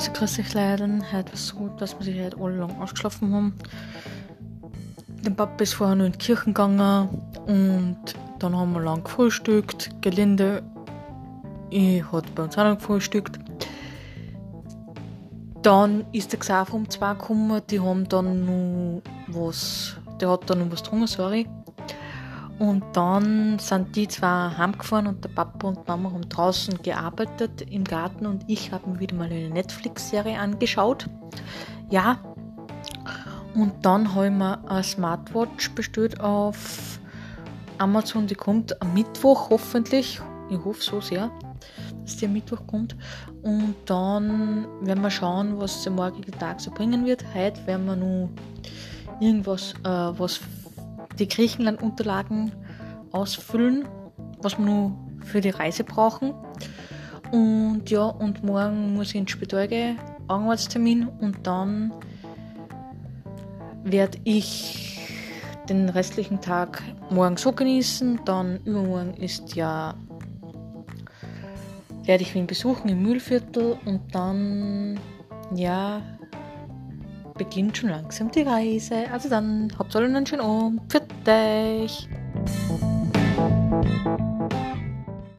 Also grüß euch Leute, heute war es so dass wir sich heute alle lang ausgeschlafen haben. Der Papa ist vorher noch in die Kirche gegangen und dann haben wir lang gefrühstückt. Gelinde, hat bei uns auch noch gefrühstückt. Dann ist der Xaver um zwei gekommen, die haben dann noch was, der hat dann noch was getrunken, sorry. Und dann sind die zwei heimgefahren und der Papa und Mama haben draußen gearbeitet im Garten und ich habe mir wieder mal eine Netflix-Serie angeschaut. Ja. Und dann habe ich mir eine Smartwatch bestellt auf Amazon. Die kommt am Mittwoch hoffentlich. Ich hoffe so sehr, dass die am Mittwoch kommt. Und dann werden wir schauen, was der morgige Tag so bringen wird. Heute werden wir nur irgendwas, äh, was die Griechenland-Unterlagen ausfüllen, was wir nur für die Reise brauchen. Und ja, und morgen muss ich ins Spital gehen, Augenarzttermin und dann werde ich den restlichen Tag morgen so genießen. Dann übermorgen ist ja werde ich ihn besuchen im Mühlviertel und dann ja beginnt schon langsam die Reise. Also dann habt alle einen schönen Abend. Für dich.